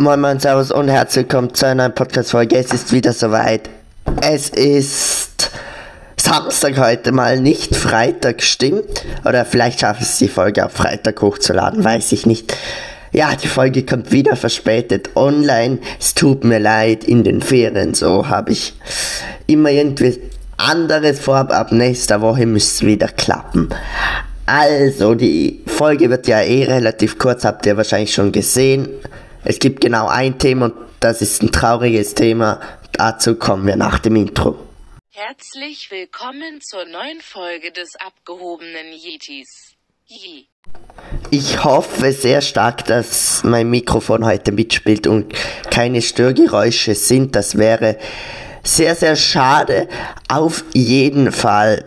Moin Moin Servus und herzlich willkommen zu einer neuen Podcast-Folge. Es ist wieder soweit. Es ist Samstag heute mal, nicht Freitag, stimmt? Oder vielleicht schaffe ich es, die Folge auf Freitag hochzuladen, weiß ich nicht. Ja, die Folge kommt wieder verspätet online. Es tut mir leid, in den Ferien so habe ich immer irgendwie anderes vor, ab nächster Woche müsste es wieder klappen. Also, die Folge wird ja eh relativ kurz, habt ihr wahrscheinlich schon gesehen. Es gibt genau ein Thema und das ist ein trauriges Thema. Dazu kommen wir nach dem Intro. Herzlich willkommen zur neuen Folge des abgehobenen Yetis. Yee. Ich hoffe sehr stark, dass mein Mikrofon heute mitspielt und keine Störgeräusche sind. Das wäre sehr, sehr schade. Auf jeden Fall.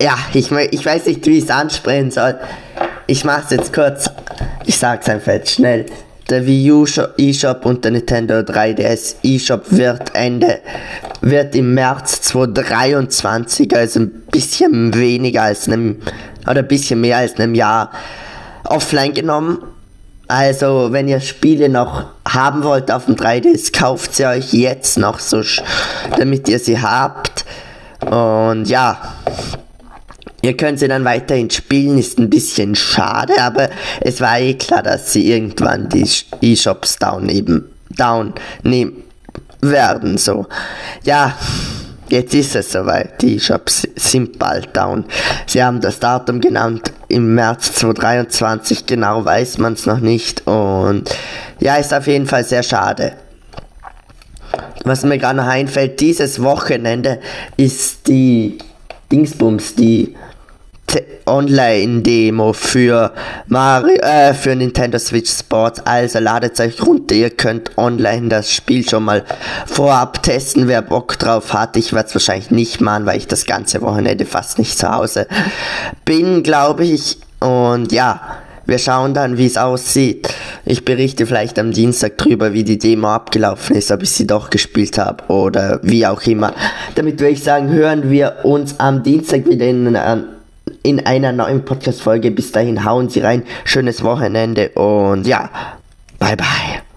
Ja, ich, ich weiß nicht, wie ich es ansprechen soll. Ich mache es jetzt kurz. Ich sag's einfach schnell. Der Wii U eShop und der Nintendo 3DS eShop wird Ende, wird im März 2023, also ein bisschen weniger als einem, oder ein bisschen mehr als einem Jahr offline genommen. Also, wenn ihr Spiele noch haben wollt auf dem 3DS, kauft sie euch jetzt noch so, damit ihr sie habt. Und ja, Ihr könnt sie dann weiterhin spielen, ist ein bisschen schade, aber es war eh klar, dass sie irgendwann die E-Shops down eben down nehmen werden. So, ja, jetzt ist es soweit. Die E-Shops sind bald down. Sie haben das Datum genannt im März 2023, genau weiß man es noch nicht. Und ja, ist auf jeden Fall sehr schade. Was mir gerade noch einfällt, dieses Wochenende ist die Dingsbums, die Online-Demo für Mario, äh, für Nintendo Switch Sports. Also ladet euch runter, ihr könnt online das Spiel schon mal vorab testen, wer Bock drauf hat. Ich werde es wahrscheinlich nicht machen, weil ich das ganze Wochenende fast nicht zu Hause bin, glaube ich. Und ja, wir schauen dann, wie es aussieht. Ich berichte vielleicht am Dienstag drüber, wie die Demo abgelaufen ist, ob ich sie doch gespielt habe oder wie auch immer. Damit würde ich sagen, hören wir uns am Dienstag wieder in, in einer neuen Podcast-Folge. Bis dahin hauen Sie rein. Schönes Wochenende und ja, bye bye.